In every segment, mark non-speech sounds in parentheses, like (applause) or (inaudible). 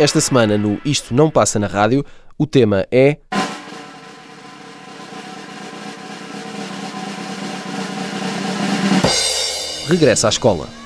Esta semana no Isto Não Passa na Rádio, o tema é. Regressa à escola.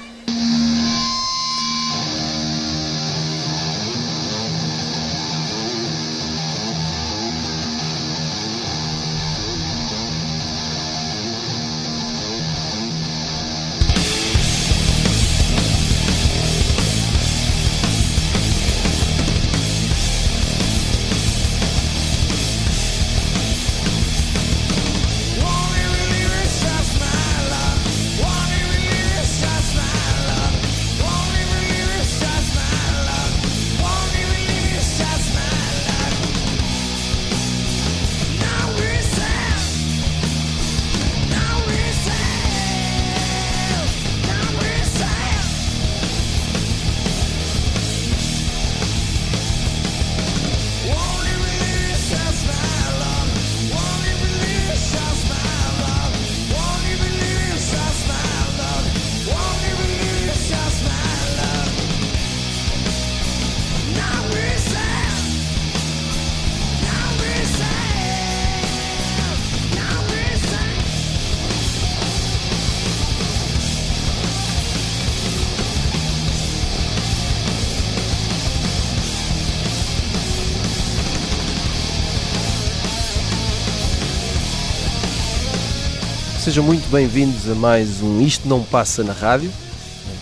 Sejam muito bem-vindos a mais um Isto Não Passa na Rádio,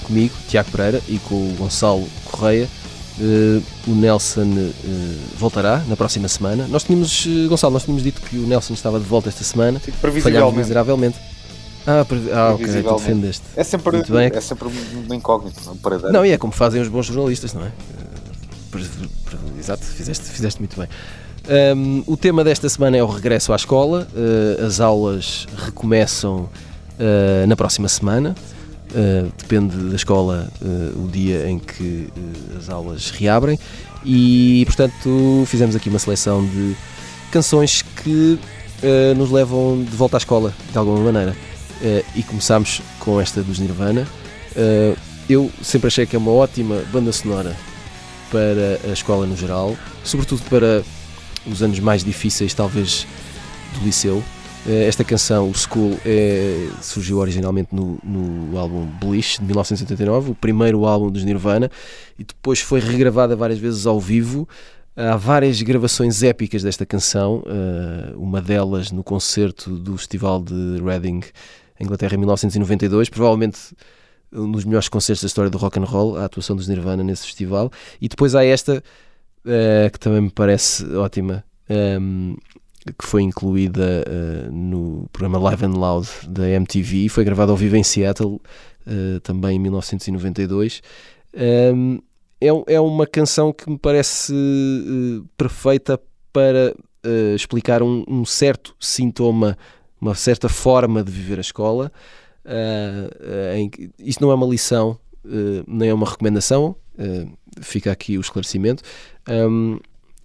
comigo, Tiago Pereira, e com o Gonçalo Correia. Uh, o Nelson uh, voltará na próxima semana. Nós tínhamos, uh, Gonçalo, nós tínhamos dito que o Nelson estava de volta esta semana. Falhámos miseravelmente. Ah, pre... ah ok, tu defendeste. É sempre, muito bem. é sempre uma incógnita, um Não, e é como fazem os bons jornalistas, não é? Exato, fizeste, fizeste muito bem. Um, o tema desta semana é o regresso à escola. Uh, as aulas recomeçam uh, na próxima semana. Uh, depende da escola o dia em que as aulas reabrem. E, portanto, fizemos aqui uma seleção de canções que nos levam de volta à escola, de alguma maneira. e começámos com esta dos Nirvana. eu sempre achei que é uma ótima banda sonora para a escola no geral, sobretudo para os anos mais difíceis, talvez, do liceu. Eh, esta canção, o School, é, surgiu originalmente no, no álbum Bleach, de 1979, o primeiro álbum dos Nirvana, e depois foi regravada várias vezes ao vivo. Há várias gravações épicas desta canção, eh, uma delas no concerto do Festival de Reading, Inglaterra, em 1992, provavelmente um dos melhores concertos da história do rock and roll, a atuação dos Nirvana nesse festival. E depois há esta uh, que também me parece ótima, um, ehm, que foi incluída uh, no programa Live and Loud da MTV, foi gravada ao vivo em Seattle, uh, também em 1992. Um, ehm, é, é uma canção que me parece perfeita para explicar um, um, certo sintoma, uma certa forma de viver a escola. Uh, em, isto não é uma lição, uh, nem é uma recomendação, uh, fica aqui o esclarecimento. Um,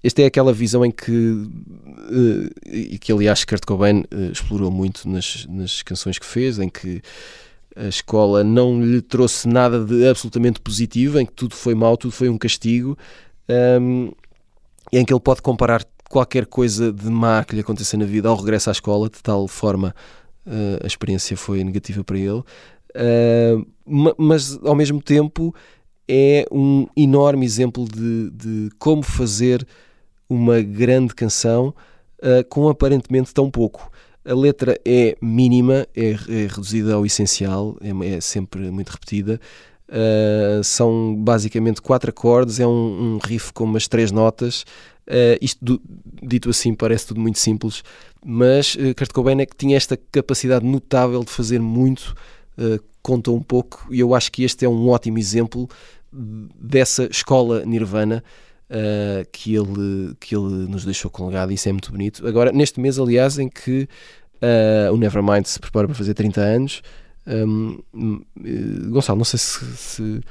esta é aquela visão em que, uh, e que aliás Kurt Cobain uh, explorou muito nas, nas canções que fez, em que a escola não lhe trouxe nada de absolutamente positivo, em que tudo foi mau, tudo foi um castigo, um, em que ele pode comparar qualquer coisa de má que lhe aconteça na vida ao regresso à escola, de tal forma uh, a experiência foi negativa para ele. mas ao mesmo tempo é um enorme exemplo de, de como fazer uma grande canção uh, com aparentemente tão pouco. A letra é mínima, é, é reduzida ao essencial, é, é sempre muito repetida. Uh, são basicamente quatro acordes, é um, um riff com umas três notas. Uh, isto, do, dito assim, parece tudo muito simples, mas uh, Kurt Cobain é que tinha esta capacidade notável de fazer muito, uh, conta um pouco, e eu acho que este é um ótimo exemplo dessa escola Nirvana uh, que, ele, que ele nos deixou com legado, isso é muito bonito. Agora, neste mês, aliás, em que uh, o Nevermind se prepara para fazer 30 anos, um, uh, Gonçalo, não sei se, se,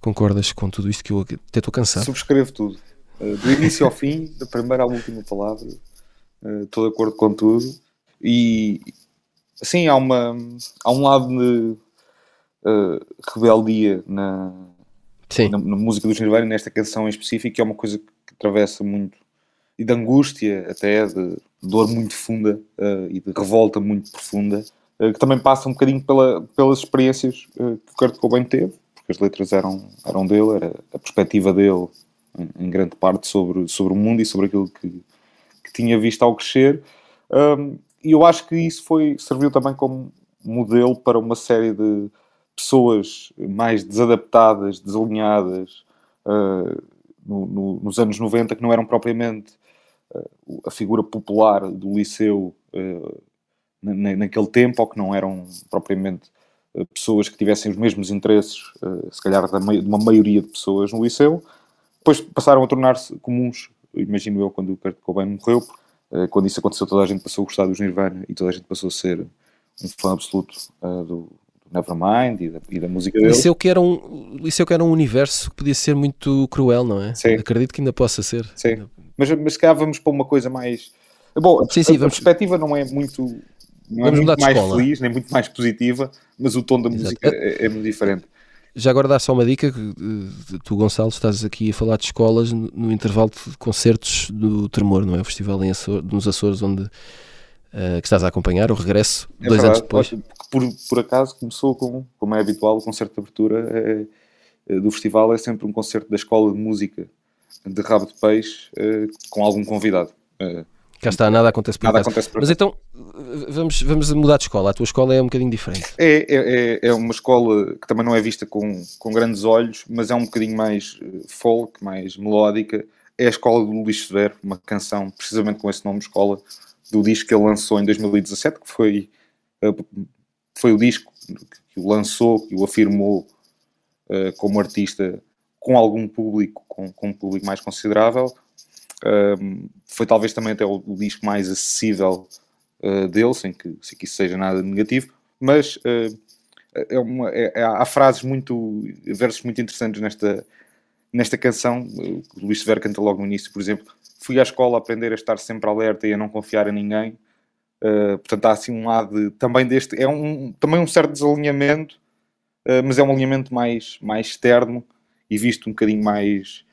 concordas com tudo isto que eu até estou cansado. Subscrevo tudo. do início ao fim, da primeira à última palavra, estou de acordo com tudo. E sim, há, uma, há um lado de rebeldia na, na, na, música dos Nirvana, nesta canção em específico, é uma coisa que atravessa muito, e de angústia até, de dor muito funda uh, e de revolta muito profunda, uh, que também passa um bocadinho pela, pelas experiências uh, que o Kurt Cobain teve, porque as letras eram, eram dele, era a perspectiva dele, em, em grande parte, sobre, sobre o mundo e sobre aquilo que, que tinha visto ao crescer. Um, e eu acho que isso foi, serviu também como modelo para uma série de pessoas mais desadaptadas, desalinhadas uh, no, no, nos anos 90 que não eram propriamente uh, a figura popular do liceu uh, na, naquele tempo ou que não eram propriamente pessoas que tivessem os mesmos interesses, se calhar de uma maioria de pessoas no liceu, depois passaram a tornar-se comuns, imagino eu, quando o Kurt Cobain morreu, quando isso aconteceu toda a gente passou a gostar dos Nirvana e toda a gente passou a ser um fã absoluto do, Nevermind e da, e da música dele. Liceu que, era um, Liceu que era um universo que podia ser muito cruel, não é? Sim. Acredito que ainda possa ser. Sim. Mas, mas se calhar vamos para uma coisa mais. Bom, sim, sim, a, vamos... a perspectiva não é muito, não é muito mais escola. feliz, nem muito mais positiva, mas o tom da Exato. música é, é muito diferente. Já agora dá só uma dica tu, Gonçalo, estás aqui a falar de escolas no, no intervalo de concertos do Tremor, não é? O festival em Açor, nos Açores, onde uh, que estás a acompanhar, o regresso, é dois verdade. anos depois por, por acaso começou com, como é habitual, o concerto de abertura é, do festival é sempre um concerto da Escola de Música de Rabo de Peixe com algum convidado. Cá está, nada acontece por nada acontece por Mas então, vamos, vamos mudar de escola. A tua escola é um bocadinho diferente. É, é, é, é uma escola que também não é vista com, com grandes olhos, mas é um bocadinho mais eh, folk, mais melódica. É a escola do Luís Severo, uma canção precisamente com esse nome, escola, do disco que ele lançou em 2017, que foi eh, foi o disco que o lançou, que o afirmou uh, como artista com algum público, com, com um público mais considerável. Uh, foi talvez também até o, o disco mais acessível uh, dele, sem que, sem que isso seja nada negativo, mas é uma, é, é, há frases muito, versos muito interessantes nesta, nesta canção. O Luís Severo canta logo no início, por exemplo, fui à escola aprender a estar sempre alerta e a não confiar em ninguém Uh, portanto, há assim um lado de, também deste. É um, também um certo desalinhamento, uh, mas é um alinhamento mais, mais externo e visto um bocadinho mais.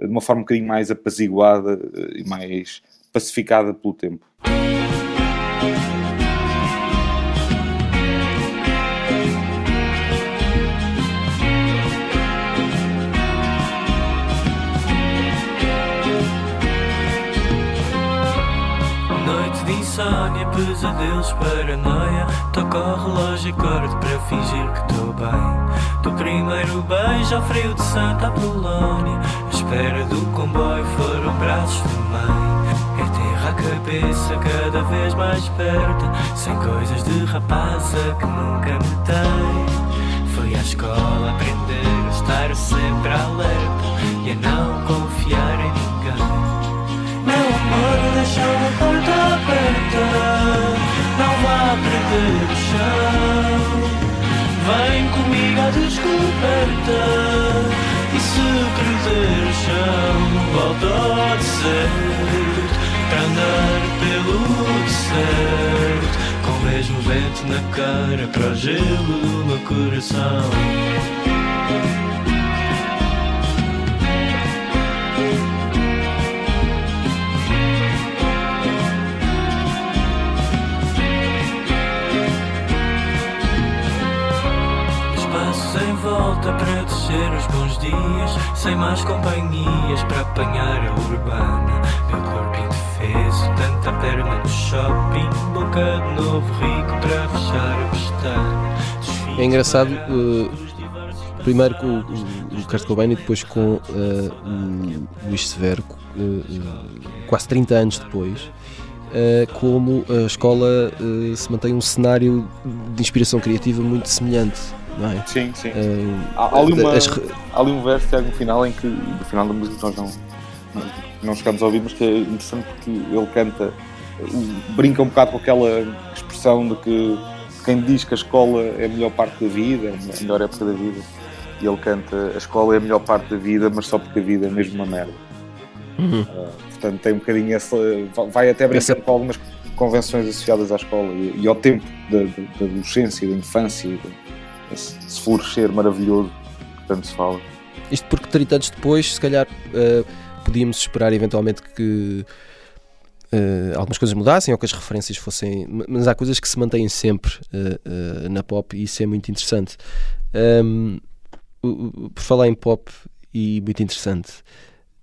de uma forma um bocadinho mais apaziguada uh, e mais pacificada pelo tempo. Insónia, pesadelos, paranoia. Toca o relógio e acordo para fingir que estou bem. Do primeiro beijo ao frio de Santa Apolónia. A espera do comboio foram braços de mãe. É terra a cabeça cada vez mais perto. Sem coisas de rapaza que nunca me tem. Fui à escola aprender a estar sempre alerta e a não confiar em ninguém. Meu amor, deixa-me porta aberta, não vá perder o chão. Vem comigo à descoberta, e se perder o chão, volta ao deserto, andar pelo deserto, com o mesmo vento na cara, para o gelo meu coração. Os bons dias, sem mais companhias para apanhar a urbana. Meu corpo indefeso, tanta perna no shopping, boca de novo rico para fechar a pestana. É engraçado, uh, primeiro com o, o Kurt Cobain e depois com uh, o Luís Severo, uh, quase 30 anos depois. como a escola se mantém um cenário de inspiração criativa muito semelhante não é? Sim, sim. Uh, há, ali uma, as... há, ali um verso no final em que, no final da música, nós não, não, não chegamos a ouvir, mas que é interessante porque ele canta, brinca um bocado com aquela expressão de que quem diz que a escola é a melhor parte da vida, é a melhor época da vida, e ele canta a escola é a melhor parte da vida, mas só porque a vida é mesmo uma merda. Uhum. Uh, portanto, tem um bocadinho essa. Vai até brincar essa... com algumas convenções associadas à escola e, e ao tempo da, da, da adolescência, da infância esse, esse florescer maravilhoso que tanto se fala. isto porque 30 anos depois, se calhar, uh, podíamos esperar eventualmente que uh, algumas coisas mudassem ou que as referências fossem. Mas há coisas que se mantêm sempre uh, na pop e isso é muito interessante. Um, por falar em pop e muito interessante,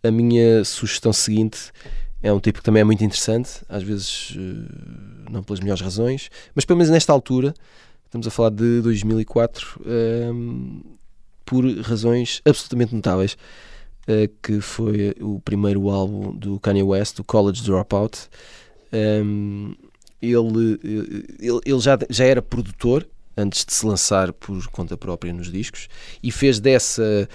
a minha sugestão seguinte é um tipo que também é muito interessante, às vezes não pelas melhores razões, mas pelo menos nesta altura, estamos a falar de 2004, um, por razões absolutamente notáveis, uh, que foi o primeiro álbum do Kanye West, o College Dropout. Um, ele ele, ele já, já era produtor antes de se lançar por conta própria nos discos e fez dessa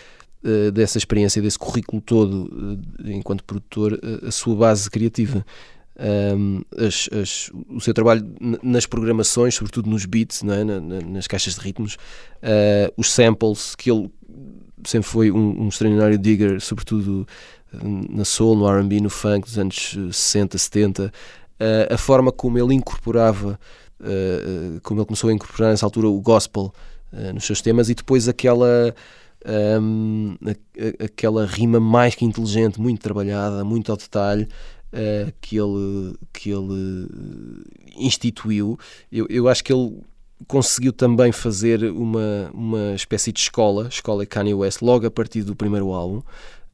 uh, dessa experiência, desse currículo todo enquanto produtor a sua base criativa. Um, as, as, o seu trabalho nas programações, sobretudo nos beats, é? na, na, nas caixas de ritmos, uh, os samples, que ele sempre foi um, um extraordinário digger, sobretudo na soul, no R&B, no funk dos anos 60, 70, uh, a forma como ele incorporava, uh, como ele começou a incorporar nessa altura o gospel nos seus temas e depois aquela um, aquela rima mais que inteligente, muito trabalhada, muito ao detalhe, uh, que, ele, que ele instituiu. Eu, eu acho que ele conseguiu também fazer uma, uma espécie de escola, escola Kanye West, logo a partir do primeiro álbum.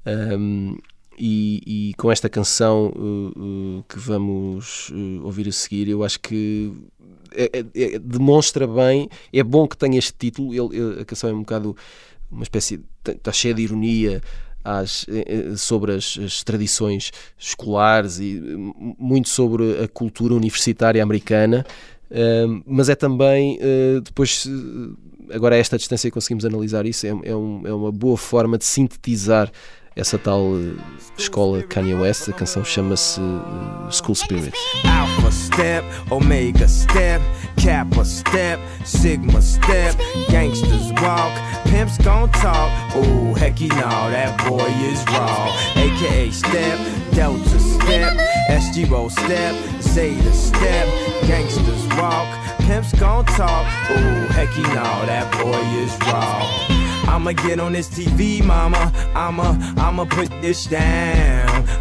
Um, e, e, com esta canção uh, uh, que vamos uh, ouvir a seguir, eu acho que é, é, é, demonstra bem. É bom que tenha este título. Ele, a canção é um bocado uma espécie. está cheia de ironia, às, eh, eh, sobre as, as, tradições escolares e muito sobre a cultura universitária americana, mas é também depois agora a esta distância conseguimos analisar isso é, é, um, é uma boa forma de sintetizar essa tal uh, escola Kanye West. A canção chama-se uh, School Spirit. Alpha step, Omega step, Kappa step, Sigma step, gangsters walk, pimps gon' talk. Oh, hecky no, that boy is raw. AKA step, Delta step, SG roll step, Zeta step, gangsters walk, pimps gon' talk. Oh, hecky no, that boy is raw. I'ma get on this TV, mama. I'ma, I'ma put this down.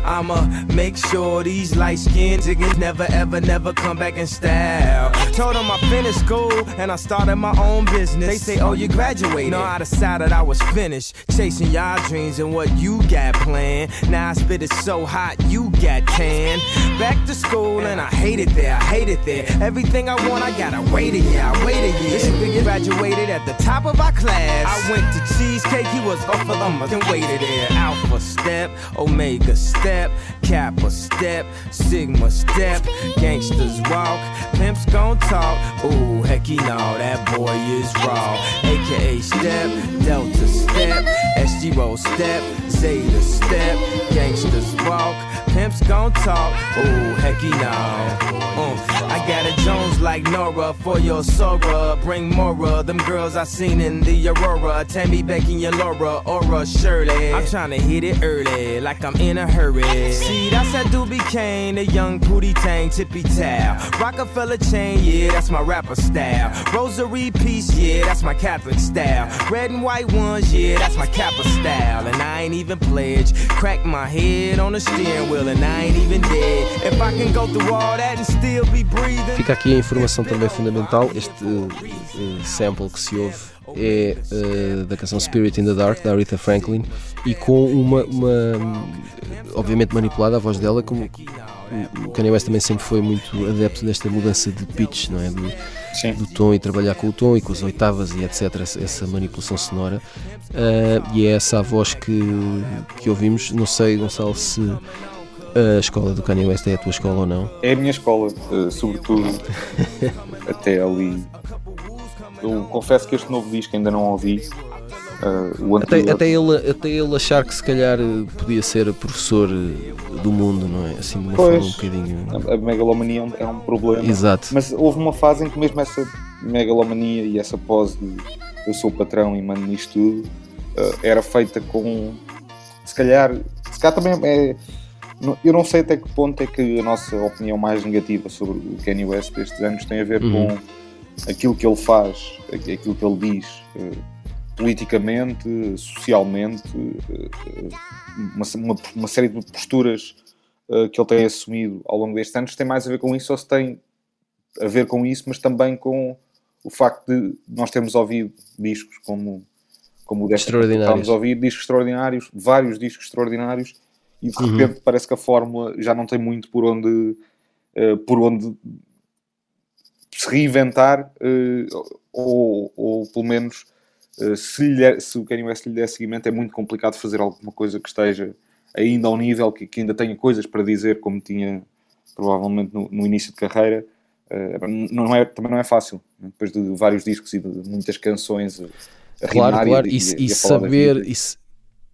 I'ma make sure these light skinned niggas never, ever, never come back in style. Told them I finished school and I started my own business. They say, oh, you graduated. No, I decided I was finished. Chasing y'all dreams and what you got planned. Now I spit it so hot, you got tan. Back to school and I hate it there, I hate it there. Everything I want, I gotta wait a year, I wait a year. This nigga graduated at the top of our class. I went to cheesecake, he was off of them and waited there. Alpha step, Omega step, Kappa step, Sigma step, gangsters walk, pimps gon' talk. Ooh, hecky no, that boy is raw. AKA step, Delta step, SG roll step, Zeta step, gangsters walk, pimps gon' talk. Ooh, hecky no. Uh, I got a Jones like Nora for your Sora. Bring more of them girls I seen in the Aurora. Tammy Becky and Laura, Aura Shirley. I'm trying to hit it early, like I'm in a hurry. See, that's that Doobie Kane, the young Pootie Tang, tippy towel. Rockefeller chain, yeah, that's my rapper style. Rosary piece, yeah, that's my Catholic style. Red and white ones, yeah, that's my style. And I ain't even pledged. Crack my head on steering wheel, and I ain't even dead. If I can go through all that and still be breathing. Fica aqui a informação também fundamental. Este uh, sample que se ouve é uh, da canção Spirit in the Dark da Aretha Franklin e com uma, uma obviamente manipulada a voz dela como o Kanye West também sempre foi muito adepto desta mudança de pitch não é do, do tom e trabalhar com o tom e com as oitavas e etc essa manipulação sonora uh, e é essa a voz que, que ouvimos não sei Gonçalo se a escola do Kanye West é a tua escola ou não? É a minha escola, uh, sobretudo (laughs) até ali eu confesso que este novo disco ainda não ouvi. Uh, até, até, ele, até ele achar que se calhar eh, podia ser professor eh, do mundo, não é? Assim de uma pois, forma um bocadinho. A, megalomania é um problema. Exato. Mas houve uma fase em que mesmo essa megalomania e essa pose de eu sou o patrão e mando nisto tudo uh, era feita com. Se calhar. Se calhar também é. Eu não sei até que ponto é que a nossa opinião mais negativa sobre o Kanye West destes anos tem a ver uhum. com aquilo que ele faz, aquilo que ele diz, eh, politicamente, socialmente, uma, uma, uma série de posturas que ele tem assumido ao longo destes anos tem mais a ver com isso ou se tem a ver com isso, mas também com o facto de nós termos ouvido discos como, como o desta Extraordinários. estamos a ouvir discos extraordinários, vários discos extraordinários, e de Uhum. repente parece que a fórmula já não tem muito por onde, eh, por onde se reinventar, eh, ou, ou pelo menos eh, se, lhe der- se o Kanye West lhe der seguimento, é muito complicado fazer alguma coisa que esteja ainda ao nível, que, que ainda tenha coisas para dizer, como tinha provavelmente no, no início de carreira. Eh, não é, também não é fácil, né? depois de vários discos e de muitas canções a, a Claro, claro. e, E, e saber. E,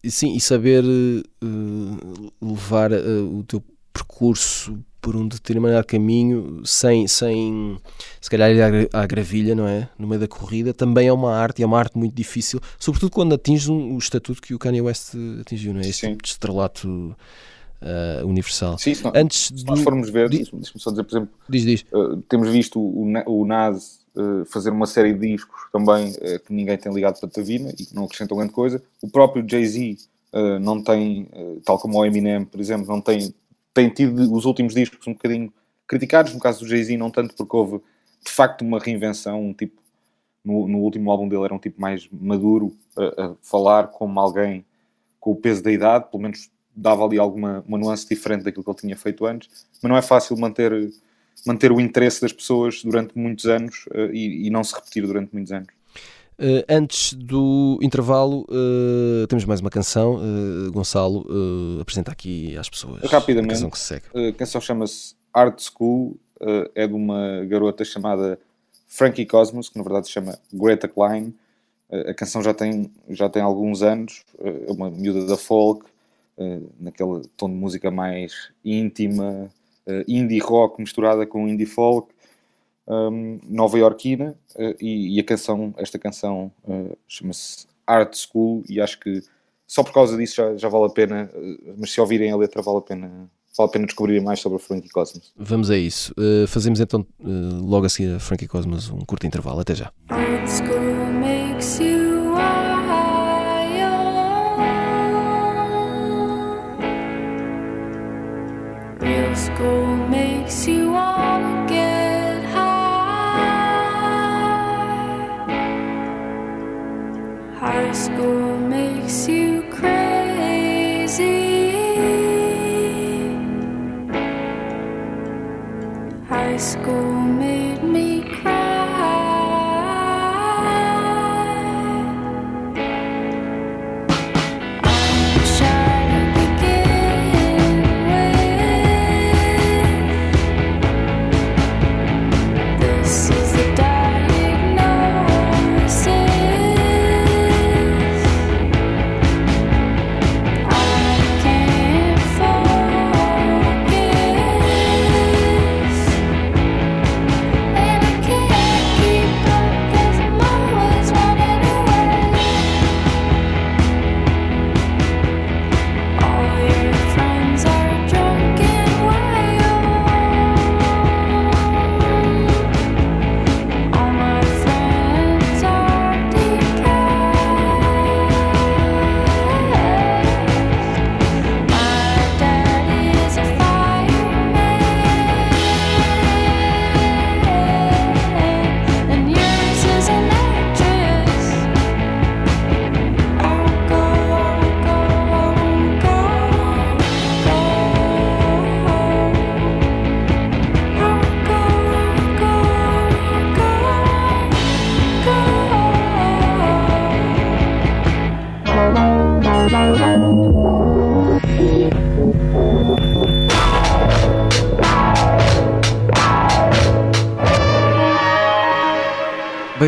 e sim, e saber eh, levar eh, o teu percurso por um determinado caminho sem, sem se calhar ir à, gra- à gravilha, não é? No meio da corrida, também é uma arte, e é uma arte muito difícil, sobretudo quando atinges um, o estatuto que o Kanye West atingiu, não é? Este Sim. tipo de estrelato eh, universal. Sim, se, nós- Antes se nós formos ver, deixa-me só dizer, por exemplo, Diz, diz. Uh, temos visto o, o Nas uh, fazer uma série de discos também uh, que ninguém tem ligado para Tavina e que não acrescentam grande coisa. O próprio Jay-Z uh, não tem, uh, tal como o Eminem, por exemplo, não tem, tem tido os últimos discos um bocadinho criticados. No caso do Jay-Z, não tanto porque houve de facto uma reinvenção. Um tipo, no, no último álbum dele era um tipo mais maduro a, a falar como alguém com o peso da idade, pelo menos dava ali alguma uma nuance diferente daquilo que ele tinha feito antes. Mas não é fácil manter manter o interesse das pessoas durante muitos anos eh, e, e não se repetir durante muitos anos. Uh, antes do intervalo, uh, temos mais uma canção. Uh, Gonçalo, apresenta aqui às pessoas Rapidamente. a canção que se segue. A canção chama-se Art School, é de uma garota chamada Frankie Cosmos, que na verdade se chama Greta Klein. A canção já tem, já tem alguns anos, é uma miúda da folk, naquele tom de música mais íntima, indie rock misturada com indie folk, um, nova iorquina, eh, e, e a canção, esta canção eh, chama-se Art School, e acho que só por causa disso já, já vale a pena, eh, mas se ouvirem a letra vale a pena, vale a pena descobrirem mais sobre a Frankie Cosmos. Vamos a isso. Uh, fazemos então uh, logo a seguir a Frankie Cosmos um curto intervalo. Até já. School makes you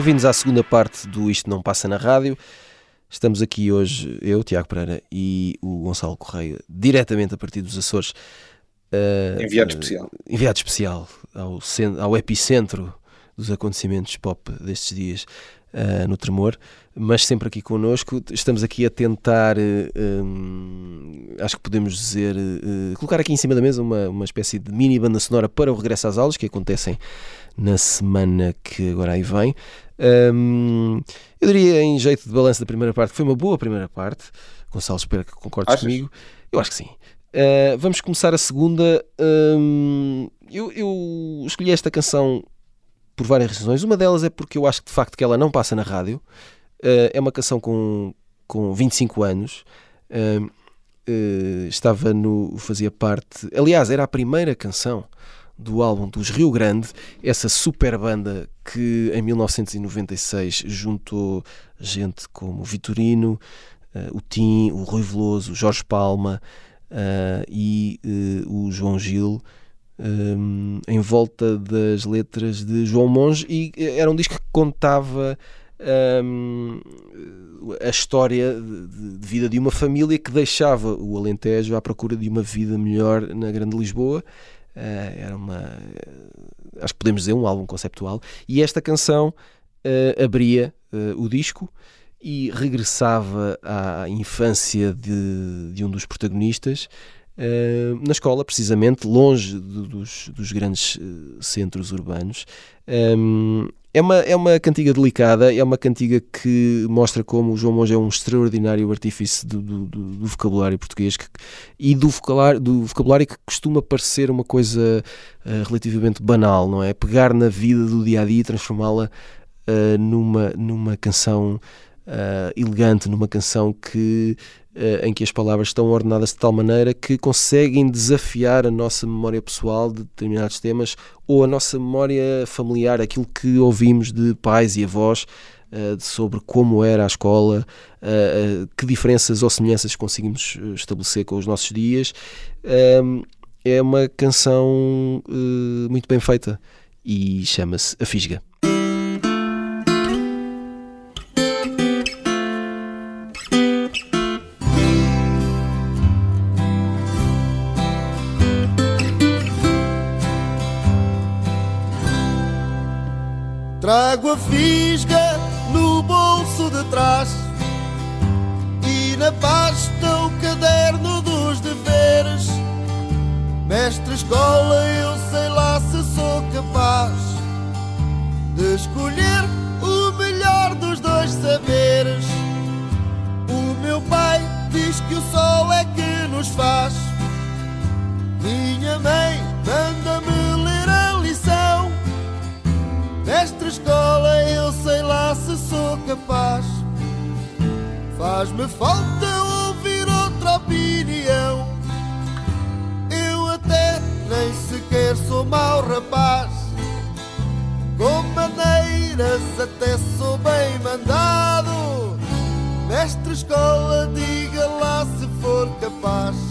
Bem-vindos à segunda parte do Isto Não Passa na Rádio. Estamos aqui hoje, eu, Tiago Pereira, e o Gonçalo Correia, diretamente a partir dos Açores. uh, Enviado uh, especial. Enviado especial ao, cen- ao epicentro dos acontecimentos pop destes dias uh, no Tremor, mas sempre aqui connosco. Estamos aqui a tentar, uh, um, acho que podemos dizer, uh, colocar aqui em cima da mesa uma, uma espécie de mini banda sonora para o regresso às aulas que acontecem na semana que agora aí vem. Hum, eu diria, em jeito de balanço da primeira parte, que foi uma boa primeira parte. Gonçalo, espero que concordes Achas? comigo. Eu acho que sim. Uh, vamos começar a segunda. Hum, eu, eu escolhi esta canção por várias razões. Uma delas é porque eu acho que de facto que ela não passa na rádio. Uh, é uma canção com, com 25 anos. Uh, uh, estava no. fazia parte. Aliás, era a primeira canção do álbum dos Rio Grande, essa super banda que em 1996 juntou gente como Vitorino, uh, o Tim, o Rui Veloso, o Jorge Palma uh, e uh, o João Gil. Um, em volta das letras de João Monge e era um disco que contava um, a história de, de, vida de uma família que deixava o Alentejo à procura de uma vida melhor na Grande Lisboa. Uh, era uma. Uh, acho que podemos dizer um álbum conceptual. E esta canção uh, abria o disco e regressava à infância de, de um dos protagonistas. na escola, precisamente, longe de, dos, dos, grandes centros urbanos. Um, é uma, é uma cantiga delicada, é uma cantiga que mostra como o João Monge é um extraordinário artífice do, do, do vocabulário português que, e do vocabulário, do vocabulário que costuma parecer uma coisa uh, relativamente banal, não é? Pegar na vida do dia a dia e transformá-la uh, numa, numa canção uh, elegante, numa canção que em que as palavras estão ordenadas de tal maneira que conseguem desafiar a nossa memória pessoal de determinados temas ou a nossa memória familiar, aquilo que ouvimos de pais e avós uh, sobre como era a escola, uh, que diferenças ou semelhanças conseguimos estabelecer com os nossos dias. É uma canção muito bem feita e chama-se A Fisga. Trago a fisga no bolso de trás e na pasta o caderno dos deveres. Mestre escola, eu sei lá se sou capaz de escolher o melhor dos dois saberes. O meu pai diz que o sol é que nos faz. Minha mãe Faz-me falta ouvir outra opinião. Eu até nem sequer sou mau rapaz. Com maneiras até sou bem mandado. Mestre escola, diga lá se for capaz.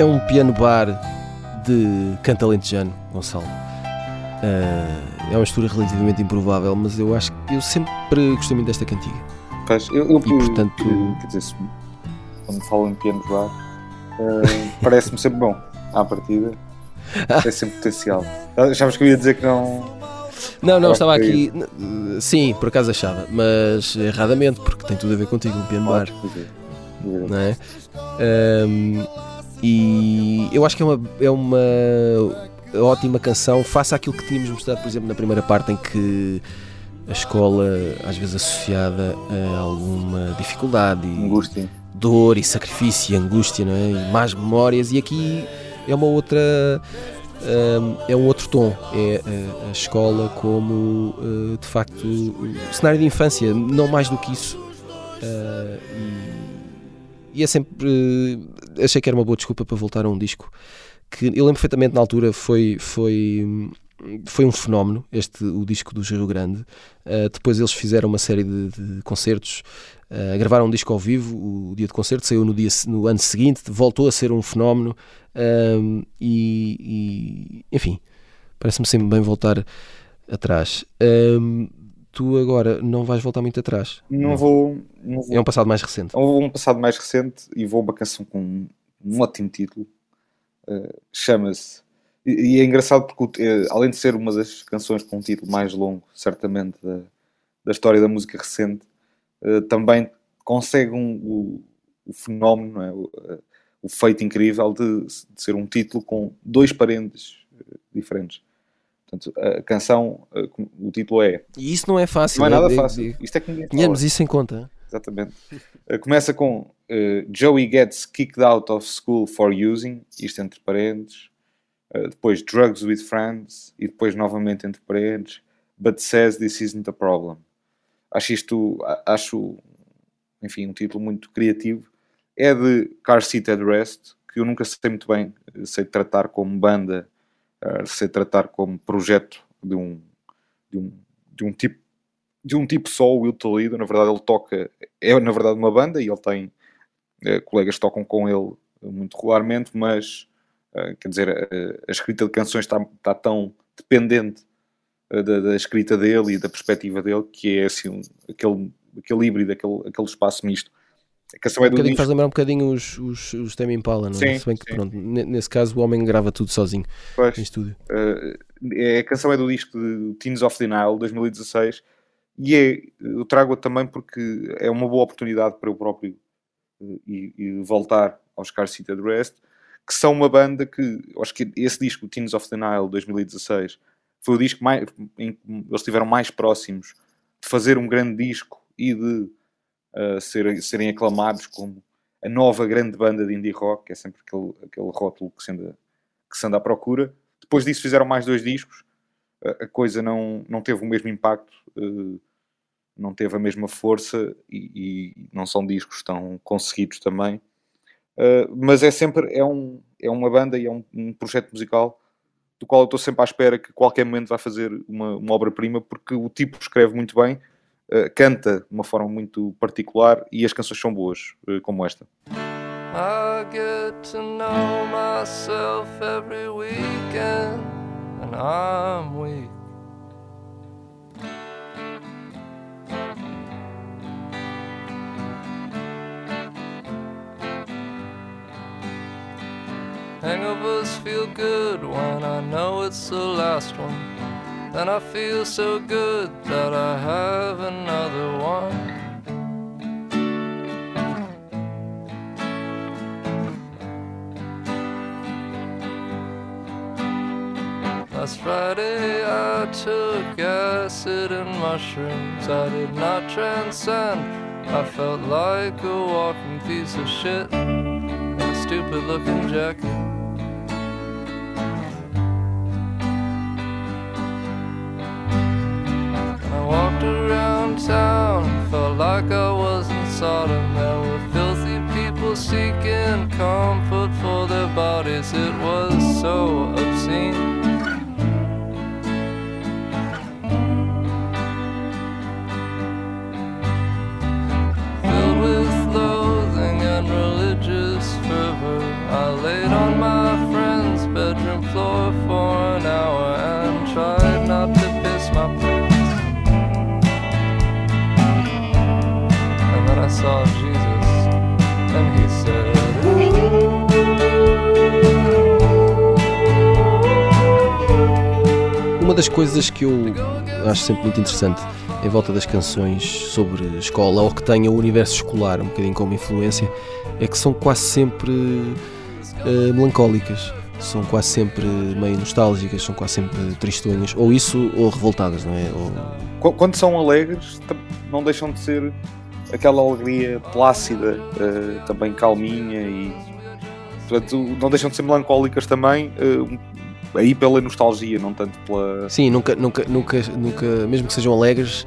É um piano bar de canto alentejano, Gonçalo. Uh, é uma mistura relativamente improvável, mas eu acho que eu sempre gostei muito desta cantiga. Pois, eu, eu, E, portanto- eu- quer dizer, quando falo em piano bar, eh, (laughs) parece-me sempre bom. À partida, é sempre potencial. Achavas que eu ia dizer que não. Não, não, estava aqui. Sim, por acaso achava, mas erradamente, porque tem tudo a ver contigo, um piano bar. Não é? Ahm, e eu acho que é uma, é uma ótima canção, face àquilo que tínhamos mostrado, por exemplo, na primeira parte, em que a escola, às vezes associada a alguma dificuldade e Angústia. dor e sacrifício e angústia, não é? E más memórias, e aqui é uma outra. ahm, é um outro tom, é a, escola como ah, de facto cenário de infância, não mais do que isso. Ah, e, e é sempre. eh, achei que era uma boa desculpa para voltar a um disco que eu lembro perfeitamente na altura foi. foi foi um fenómeno este o disco do Rio Grande Uh, depois eles fizeram uma série de, de concertos uh, gravaram um disco ao vivo o, dia de concerto saiu no, dia, no ano seguinte voltou a ser um fenómeno um, e, e, enfim parece-me sempre bem voltar atrás tu agora não vais voltar muito atrás. Não vou, não vou É um passado mais recente. Houve um passado mais recente e vou uma canção com um, um ótimo título. Uh, Chama-se. E, e é engraçado porque, uh, além de ser uma das canções com um título mais longo, certamente, da, da história da música recente, uh, também consegue um, o, o fenómeno, não é? o, o feito incrível de, de ser um título com dois parentes diferentes. Portanto, a canção, uh, o título é. E isso não é fácil. Não é né? nada fácil. Isto é que ninguém. Tenhamos isso em conta. Exatamente. Uh, começa com uh, Joey gets kicked out of school for using, isto entre parênteses. Uh, depois drugs with friends, e depois novamente entre parênteses, but says this isn't a problem. Acho isto, acho, enfim, um título muito criativo. É de Car Seat at Rest, que eu nunca sei muito bem, sei tratar como banda, uh, sei tratar como projeto de um, de um, de um tipo de um tipo só, o Will Toledo, na verdade ele toca, é na verdade uma banda e ele tem eh, colegas tocam com ele muito regularmente, mas eh, quer dizer, a, a escrita de canções está, está tão dependente eh, da, da escrita dele e da perspectiva dele que é assim, aquele, aquele híbrido, aquele, aquele espaço misto. A canção é Um do bocadinho faz lembrar um bocadinho os, os, os Tame Impala, não é? Sim, Se bem que, sim. pronto, ne- nesse caso o homem grava tudo sozinho pois. em estúdio. Uh, a canção é do disco de Teens of Denial 2016 e é, eu trago-a também porque é uma boa oportunidade para eu próprio uh, e, e voltar aos Car at Rest que são uma banda que acho que esse disco Teens of Denial 2016 foi o disco mais, em que eles estiveram mais próximos de fazer um grande disco e de uh, serem, aclamados como a nova grande banda de indie rock, que é sempre aquele, aquele rótulo que se, anda, que se anda à procura. Depois disso fizeram mais dois discos, a, a coisa não, não teve o mesmo impacto, eh, não teve a mesma força e, e não são discos tão conseguidos também. Eh, mas é sempre é, um, é uma banda e é um, um projeto musical do qual eu estou sempre à espera que qualquer momento vai fazer uma, uma obra-prima, porque o tipo escreve muito bem, eh, canta de uma forma muito particular e as canções são boas, eh, como esta. I get to know myself every weekend, and I'm weak. Hangovers feel good when I know it's the last one. Then I feel so good that I have another one. Last Friday I took acid and mushrooms. I did not transcend. I felt like a walking piece of shit in a stupid looking jacket. Seeking comfort for their bodies. It was so obscene. Das coisas que eu acho sempre muito interessante em volta das canções sobre escola ou que tenha o universo escolar um bocadinho como influência é que são quase sempre eh, melancólicas, são quase sempre meio nostálgicas, são quase sempre tristonhas, ou isso ou revoltadas, não é? Ou- Qu- Quando são alegres, não deixam de ser aquela alegria plácida, eh, também calminha e portanto, não deixam de ser melancólicas também, eh, aí pela nostalgia, não tanto pela. Sim, nunca, nunca, nunca, nunca, mesmo que sejam alegres,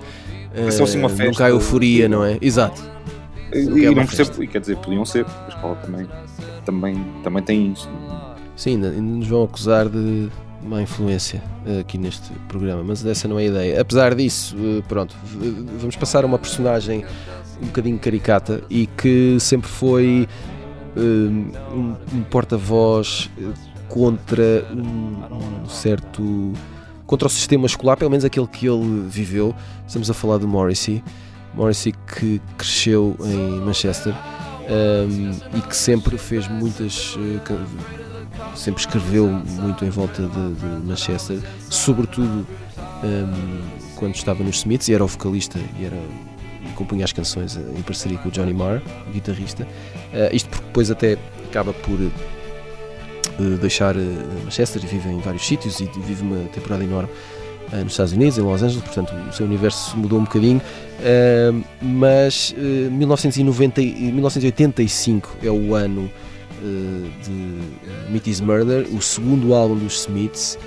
eh, são assim uma festa. nunca há euforia, não é? Exato. E, é e não percebo, festa. e quer dizer, podiam ser, a escola também, também, também tem isso. Sim, ainda, ainda nos vão acusar de má influência eh, aqui neste programa, mas essa não é a ideia. Apesar disso, eh, pronto, vamos passar a uma personagem um bocadinho caricata e que sempre foi eh, um, um porta-voz eh, contra um, um certo contra o sistema escolar, pelo menos aquele que ele viveu. Estamos a falar do Morrissey. Morrissey que cresceu em Manchester um, e que sempre fez muitas. Uh, sempre escreveu muito em volta de, de Manchester, sobretudo um, quando estava nos Smiths e era o vocalista e era compunha as canções em parceria com o Johnny Marr, guitarrista. Uh, isto porque depois até acaba por deixar uh, Manchester e vive em vários sítios e vive uma temporada enorme nos Estados Unidos, em Los Angeles, portanto o seu universo mudou um bocadinho, mas 1990, 1985 é o ano de Meet Is Murder, o segundo álbum dos Smiths,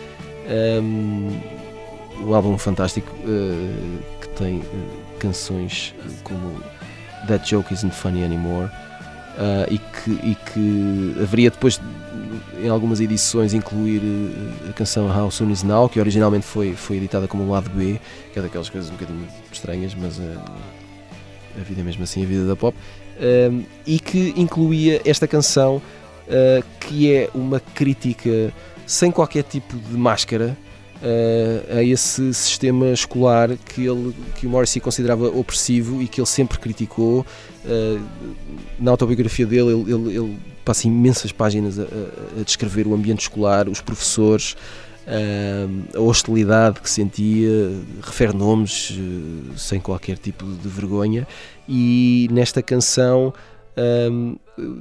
um álbum fantástico que tem canções como That Joke Isn't Funny Anymore uh, e, que, e que haveria depois em algumas edições incluir uh, a canção How Soon Is Now que originalmente foi, foi editada como lado B que é daquelas coisas um bocadinho estranhas mas uh, a vida é mesmo assim a vida da pop. E que incluía esta canção que é uma crítica sem qualquer tipo de máscara uh, a esse sistema escolar que, ele, que o Morrissey considerava opressivo e que ele sempre criticou. Uh, na autobiografia dele, ele, ele, ele, passa imensas páginas a, a, descrever o ambiente escolar, os professores, uh, a hostilidade que sentia, refere nomes sem qualquer tipo de vergonha. E nesta canção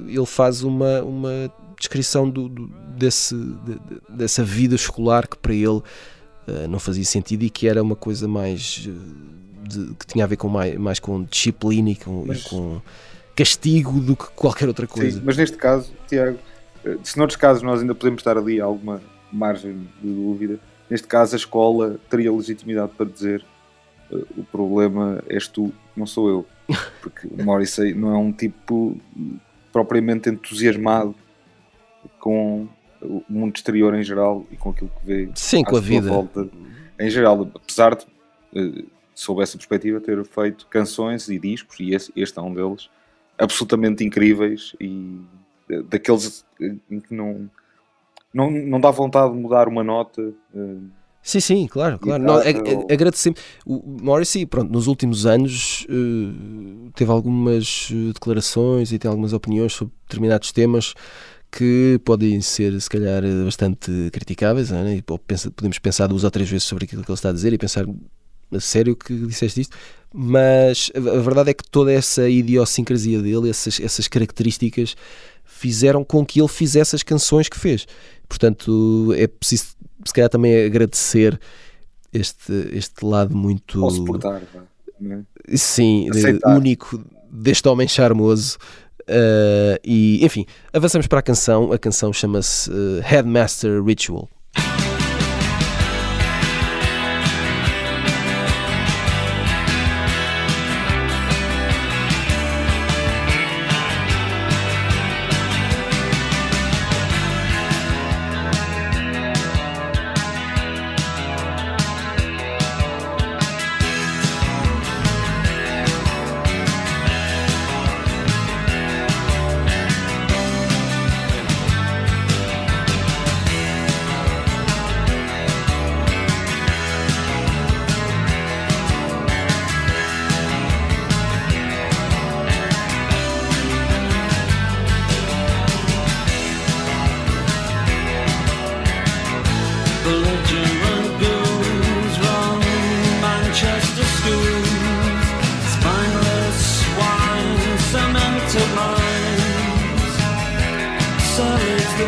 ele faz uma, uma descrição do, do desse, de, dessa vida escolar que para ele uh, não fazia sentido e que era uma coisa mais uh, de, que tinha a ver com mais, mais com disciplina e com, mas, e com, castigo do que qualquer outra coisa. Sim, mas neste caso, Tiago, eh, se noutros casos nós ainda podemos estar ali alguma margem de dúvida, neste caso a escola teria legitimidade para dizer o problema és tu, não sou eu. (laughs) Porque o Morrissey não é um tipo propriamente entusiasmado com o mundo exterior em geral e com aquilo que vê Sim, com a vida volta em geral, apesar de uh, sob essa perspectiva ter feito canções e discos e esse, este é um deles absolutamente incríveis e uh, daqueles em que não, não não dá vontade de mudar uma nota Sim, sim, claro, claro. Não, agradecemos. O Morrissey, pronto, nos últimos anos uh, teve algumas declarações e tem algumas opiniões sobre determinados temas que podem ser, se calhar, bastante criticáveis, é? e podemos pensar duas ou três vezes sobre aquilo que ele está a dizer e pensar a sério que disseste isto, mas a verdade é que toda essa idiosincrasia dele, essas, essas características, fizeram com que ele fizesse as canções que fez. Portanto, é preciso, se calhar, também agradecer este, este lado muito. Ou suportar, é? Sim, único deste homem charmoso Uh, e, enfim, avançamos para a canção. A canção chama-se uh, Headmaster Ritual.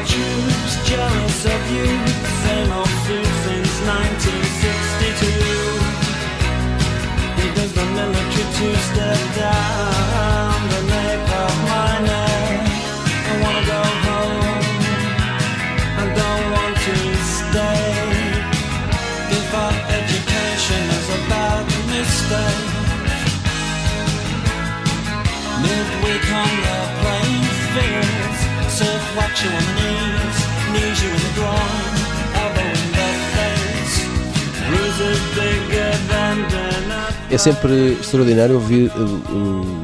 troops jealous of you. Same old suit since 1962. He Because the military two-step down. É sempre extraordinário ouvir um,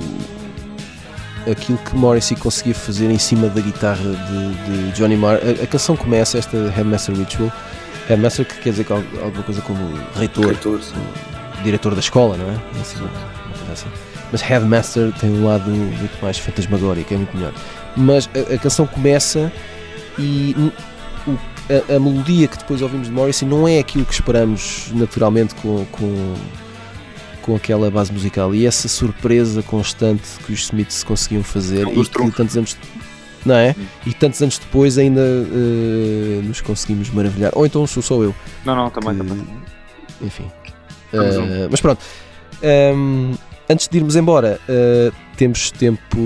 aquilo que Morrissey conseguia fazer em cima da guitarra de, de Johnny Marr. A, a, canção começa, esta Headmaster Ritual, Headmaster que quer dizer que alguma coisa como reitor, Reitor, diretor da escola, não é? Assim, assim. Mas Headmaster tem um lado muito mais fantasmagórico, é muito melhor. Mas a, a canção começa e o- a, a melodia que depois ouvimos de Morrissey não é aquilo que esperamos naturalmente com, com, com aquela base musical e essa surpresa constante que os Smiths conseguiam fazer É um e que tantos anos não é? E tantos anos depois ainda eh, nos conseguimos maravilhar. Ou então sou só eu. Não, não, também, que- também. Enfim. Estamos Eh, mas pronto. Ehm, antes de irmos embora, eh, temos tempo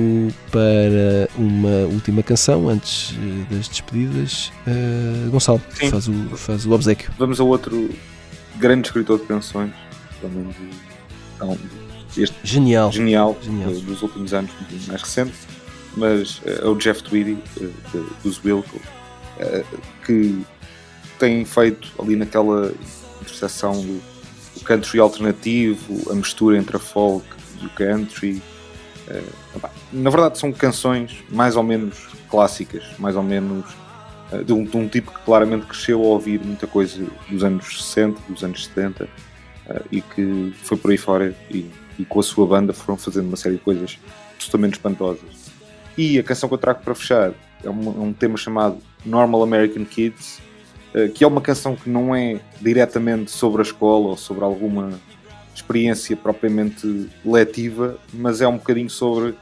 para uma última canção antes eh, das despedidas. Eh, Gonçalo, Sim. faz o, faz o obsequio. Vamos a outro grande escritor de canções, também de, não, este Genial. genial, Genial. dos últimos anos, mais recente, mas eh, é o Jeff Tweedy, eh, de- dos Wilco, eh, que tem feito ali naquela interseção do, do country alternativo, a mistura entre a folk e o country. na verdade, são canções mais ou menos clássicas, mais ou menos de um, de um tipo que claramente cresceu a ouvir muita coisa dos anos 60, dos anos 70 eh, e que foi por aí fora e, e com a sua banda foram fazendo uma série de coisas absolutamente espantosas. E a canção que eu trago para fechar é um, é um tema chamado Normal American Kids, eh, que é uma canção que não é diretamente sobre a escola ou sobre alguma experiência propriamente letiva, mas é um bocadinho sobre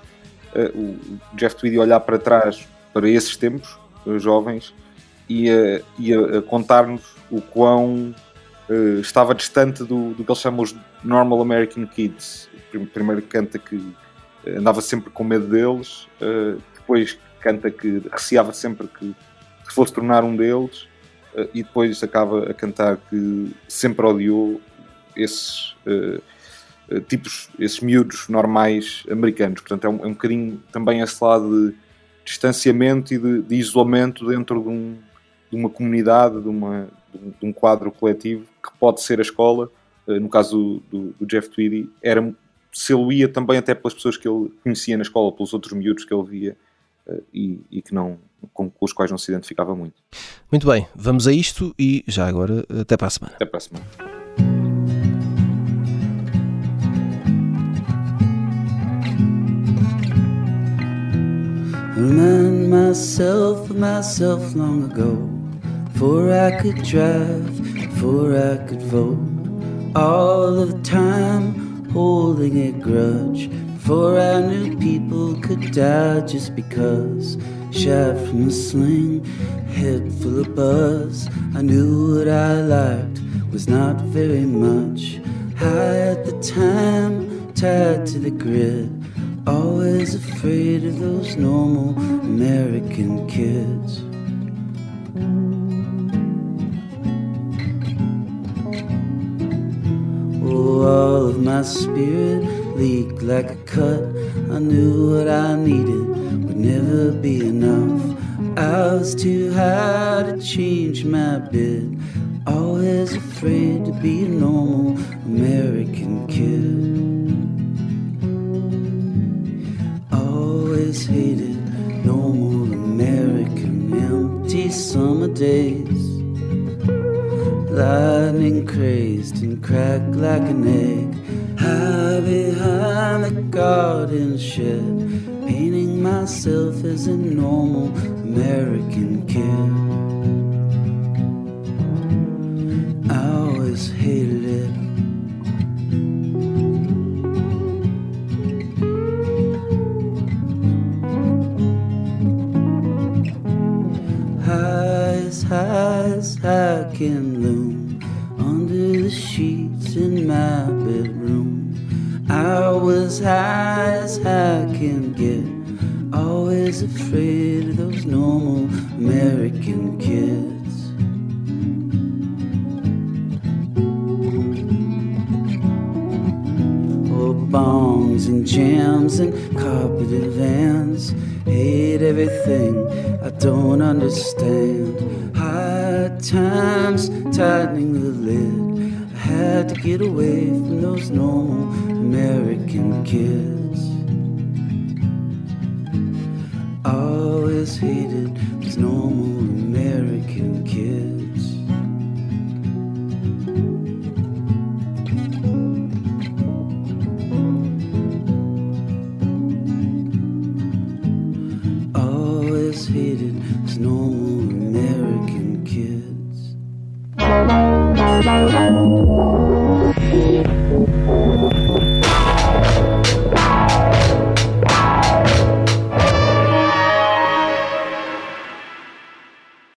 eh, o Jeff Tweedy olhar para trás para esses tempos eh, jovens e e a- a contar-nos o quão eh, estava distante do, do que ele chama os Normal American Kids. Prim- Primeiro canta que eh, andava sempre com medo deles, eh, depois canta que receava sempre que se fosse tornar um deles, eh, e depois acaba a cantar que sempre odiou esses tipos, esses miúdos normais americanos. Portanto, é um, é um bocadinho também esse lado de distanciamento e de, de isolamento dentro de, um- de uma comunidade, de, uma- de um, quadro coletivo que pode ser a escola. Eh, No caso do, do- do Jeff Tweedy, era se ele ia também até pelas pessoas que ele conhecia na escola, pelos outros miúdos que ele via eh, e, e que não, com, com os quais não se identificava muito. Muito bem, vamos a isto e já agora até para a semana. Até para a semana. Remind myself of myself long ago. Before I could drive, before I could vote. All of the time holding a grudge. Before I knew people could die just because. Shot from a sling, head full of buzz. I knew what I liked was not very much. High at the time, tied to the grid. Always afraid of those normal American kids. All of my spirit leaked like a cut. I knew what I needed would never be enough. I was too high to change my bid. Always afraid to be a normal American kid. Always hated normal American empty summer days. Lightning crazed and cracked like an egg. High behind the garden shed. Painting myself as a normal American kid. I always hated it. As high as I can loom under the sheets in my bedroom. I was high as I can get, always afraid of those normal American kids. Bongs and jams and carpeted vans. Hate everything I don't understand. Times tightening the lid. I had to get away from those normal American kids. Always hated those normal